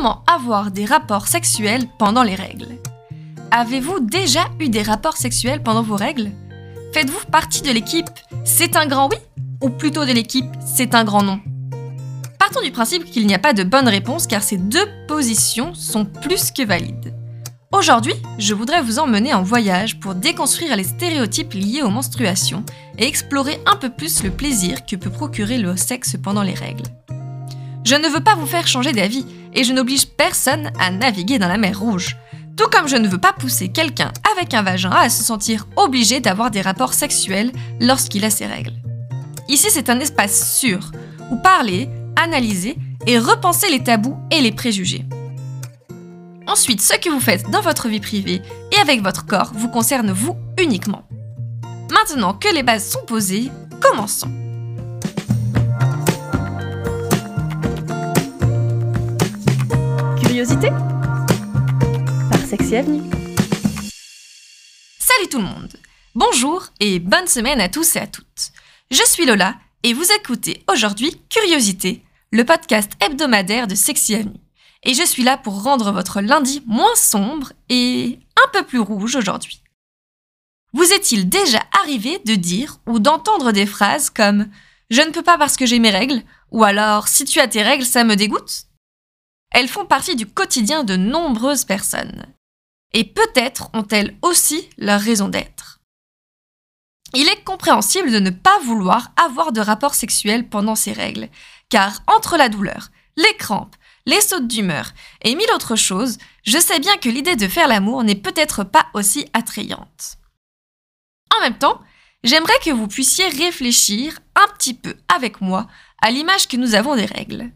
Comment avoir des rapports sexuels pendant les règles Avez-vous déjà eu des rapports sexuels pendant vos règles? Faites-vous partie de l'équipe C'est un grand oui ou plutôt de l'équipe C'est un grand non? Partons du principe qu'il n'y a pas de bonne réponse car ces deux positions sont plus que valides. Aujourd'hui, je voudrais vous emmener en voyage pour déconstruire les stéréotypes liés aux menstruations et explorer un peu plus le plaisir que peut procurer le sexe pendant les règles. Je ne veux pas vous faire changer d'avis et je n'oblige personne à naviguer dans la mer Rouge. Tout comme je ne veux pas pousser quelqu'un avec un vagin à se sentir obligé d'avoir des rapports sexuels lorsqu'il a ses règles. Ici, c'est un espace sûr où parler, analyser et repenser les tabous et les préjugés. Ensuite, ce que vous faites dans votre vie privée et avec votre corps vous concerne vous uniquement. Maintenant que les bases sont posées, commençons. Sexy Avenue. Salut tout le monde Bonjour et bonne semaine à tous et à toutes. Je suis Lola et vous écoutez aujourd'hui Curiosité, le podcast hebdomadaire de Sexy Avenue. Et je suis là pour rendre votre lundi moins sombre et un peu plus rouge aujourd'hui. Vous est-il déjà arrivé de dire ou d'entendre des phrases comme Je ne peux pas parce que j'ai mes règles ou alors Si tu as tes règles, ça me dégoûte Elles font partie du quotidien de nombreuses personnes. Et peut-être ont-elles aussi leur raison d'être. Il est compréhensible de ne pas vouloir avoir de rapport sexuel pendant ces règles, car entre la douleur, les crampes, les sautes d'humeur et mille autres choses, je sais bien que l'idée de faire l'amour n'est peut-être pas aussi attrayante. En même temps, j'aimerais que vous puissiez réfléchir un petit peu avec moi à l'image que nous avons des règles.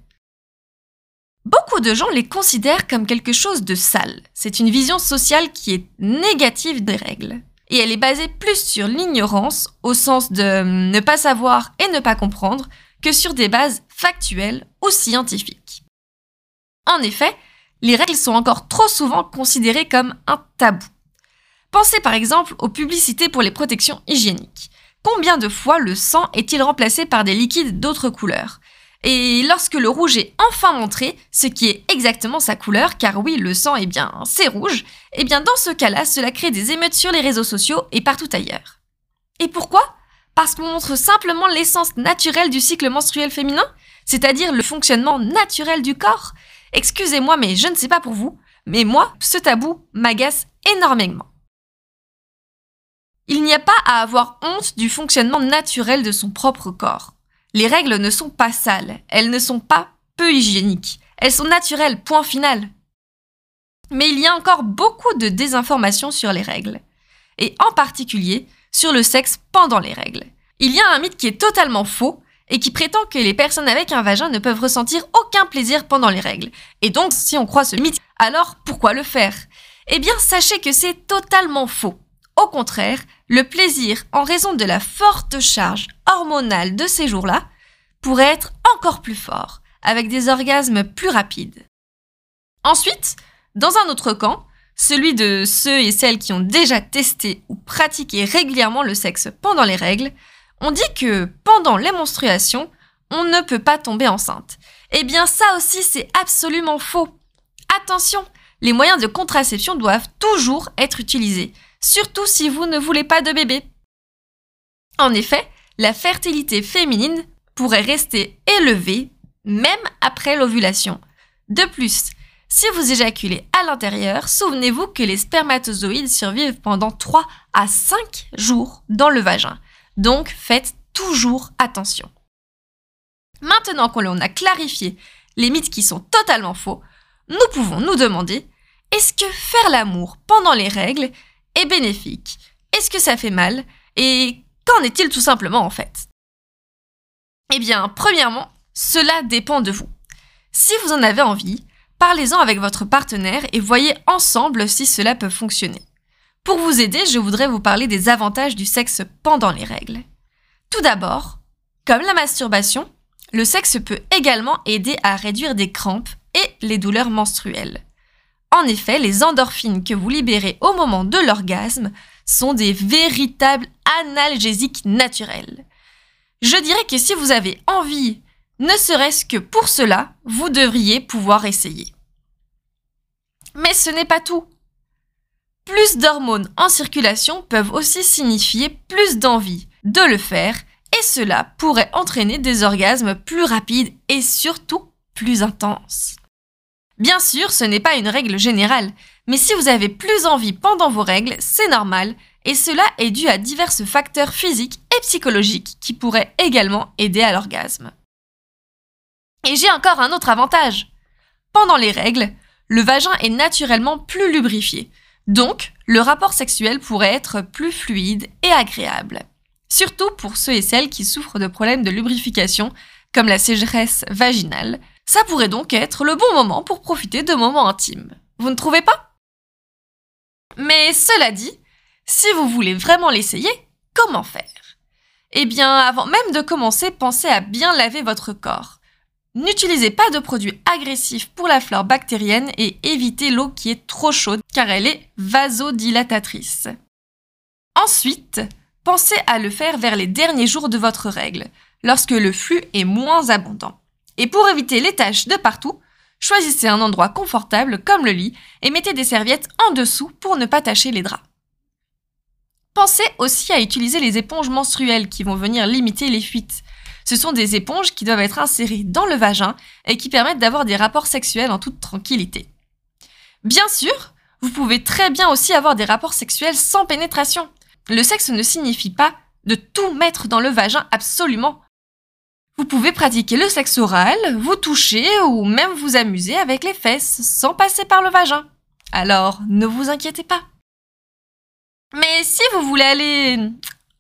Beaucoup de gens les considèrent comme quelque chose de sale. C'est une vision sociale qui est négative des règles. Et elle est basée plus sur l'ignorance, au sens de ne pas savoir et ne pas comprendre, que sur des bases factuelles ou scientifiques. En effet, les règles sont encore trop souvent considérées comme un tabou. Pensez par exemple aux publicités pour les protections hygiéniques. Combien de fois le sang est-il remplacé par des liquides d'autres couleurs? Et lorsque le rouge est enfin montré, ce qui est exactement sa couleur, car oui, le sang est bien, c'est rouge, eh bien dans ce cas-là, cela crée des émeutes sur les réseaux sociaux et partout ailleurs. Et pourquoi? Parce qu'on montre simplement l'essence naturelle du cycle menstruel féminin, c'est-à-dire le fonctionnement naturel du corps, Excusez-moi, mais je ne sais pas pour vous, mais moi, ce tabou m'agace énormément. Il n'y a pas à avoir honte du fonctionnement naturel de son propre corps. Les règles ne sont pas sales, elles ne sont pas peu hygiéniques, elles sont naturelles, point final. Mais il y a encore beaucoup de désinformation sur les règles, et en particulier sur le sexe pendant les règles. Il y a un mythe qui est totalement faux, et qui prétend que les personnes avec un vagin ne peuvent ressentir aucun plaisir pendant les règles. Et donc, si on croit ce mythe, alors pourquoi le faire? Eh bien, sachez que c'est totalement faux. Au contraire, le plaisir, en raison de la forte charge hormonale de ces jours-là, pourrait être encore plus fort, avec des orgasmes plus rapides. Ensuite, dans un autre camp, celui de ceux et celles qui ont déjà testé ou pratiqué régulièrement le sexe pendant les règles, on dit que pendant les menstruations, on ne peut pas tomber enceinte. Eh bien ça aussi c'est absolument faux. Attention, les moyens de contraception doivent toujours être utilisés, surtout si vous ne voulez pas de bébé. En effet, la fertilité féminine pourrait rester élevée même après l'ovulation. De plus, si vous éjaculez à l'intérieur, souvenez-vous que les spermatozoïdes survivent pendant 3 à 5 jours dans le vagin. Donc faites toujours attention. Maintenant qu'on a clarifié les mythes qui sont totalement faux, nous pouvons nous demander est-ce que faire l'amour pendant les règles est bénéfique Est-ce que ça fait mal? Et qu'en est-il tout simplement en fait? Eh bien, premièrement, cela dépend de vous. Si vous en avez envie, parlez-en avec votre partenaire et voyez ensemble si cela peut fonctionner. Pour vous aider, je voudrais vous parler des avantages du sexe pendant les règles. Tout d'abord, comme la masturbation, le sexe peut également aider à réduire des crampes et les douleurs menstruelles. En effet, les endorphines que vous libérez au moment de l'orgasme sont des véritables analgésiques naturels. Je dirais que si vous avez envie, ne serait-ce que pour cela, vous devriez pouvoir essayer. Mais ce n'est pas tout. Plus d'hormones en circulation peuvent aussi signifier plus d'envie de le faire et cela pourrait entraîner des orgasmes plus rapides et surtout plus intenses. Bien sûr, ce n'est pas une règle générale, mais si vous avez plus envie pendant vos règles, c'est normal et cela est dû à divers facteurs physiques et psychologiques qui pourraient également aider à l'orgasme. Et j'ai encore un autre avantage. Pendant les règles, le vagin est naturellement plus lubrifié, donc le rapport sexuel pourrait être plus fluide et agréable. Surtout pour ceux et celles qui souffrent de problèmes de lubrification, comme la sécheresse vaginale, ça pourrait donc être le bon moment pour profiter de moments intimes. Vous ne trouvez pas? Mais cela dit, si vous voulez vraiment l'essayer, comment faire? Eh bien, avant même de commencer, pensez à bien laver votre corps. N'utilisez pas de produits agressifs pour la flore bactérienne et évitez l'eau qui est trop chaude car elle est vasodilatatrice. Ensuite, pensez à le faire vers les derniers jours de votre règle, lorsque le flux est moins abondant. Et pour éviter les taches de partout, choisissez un endroit confortable comme le lit et mettez des serviettes en dessous pour ne pas tacher les draps. Pensez aussi à utiliser les éponges menstruelles qui vont venir limiter les fuites. Ce sont des éponges qui doivent être insérées dans le vagin et qui permettent d'avoir des rapports sexuels en toute tranquillité. Bien sûr, vous pouvez très bien aussi avoir des rapports sexuels sans pénétration. Le sexe ne signifie pas de tout mettre dans le vagin absolument. Vous pouvez pratiquer le sexe oral, vous toucher ou même vous amuser avec les fesses sans passer par le vagin. Alors, ne vous inquiétez pas. Mais si vous voulez aller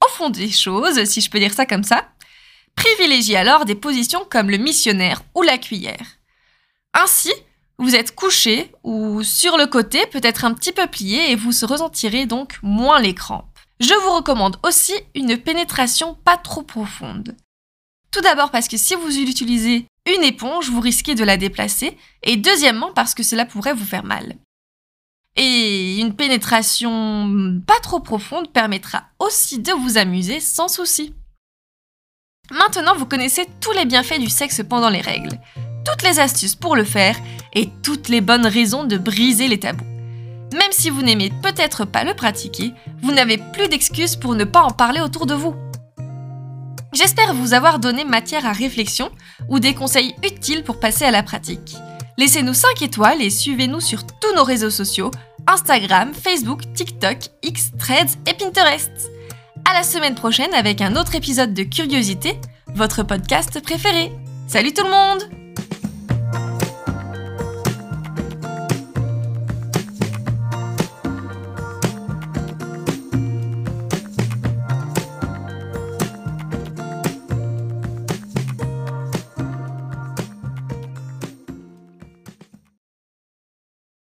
au fond des choses, si je peux dire ça comme ça, privilégiez alors des positions comme le missionnaire ou la cuillère. Ainsi, vous êtes couché ou sur le côté, peut-être un petit peu plié et vous ressentirez donc moins les crampes. Je vous recommande aussi une pénétration pas trop profonde. Tout d'abord parce que si vous utilisez une éponge, vous risquez de la déplacer, et deuxièmement parce que cela pourrait vous faire mal. Et une pénétration pas trop profonde permettra aussi de vous amuser sans souci. Maintenant, vous connaissez tous les bienfaits du sexe pendant les règles, toutes les astuces pour le faire et toutes les bonnes raisons de briser les tabous. Même si vous n'aimez peut-être pas le pratiquer, vous n'avez plus d'excuses pour ne pas en parler autour de vous. J'espère vous avoir donné matière à réflexion ou des conseils utiles pour passer à la pratique. Laissez-nous 5 étoiles et suivez-nous sur tous nos réseaux sociaux Instagram, Facebook, TikTok, X, et Pinterest. À la semaine prochaine avec un autre épisode de Curiosité, votre podcast préféré. Salut tout le monde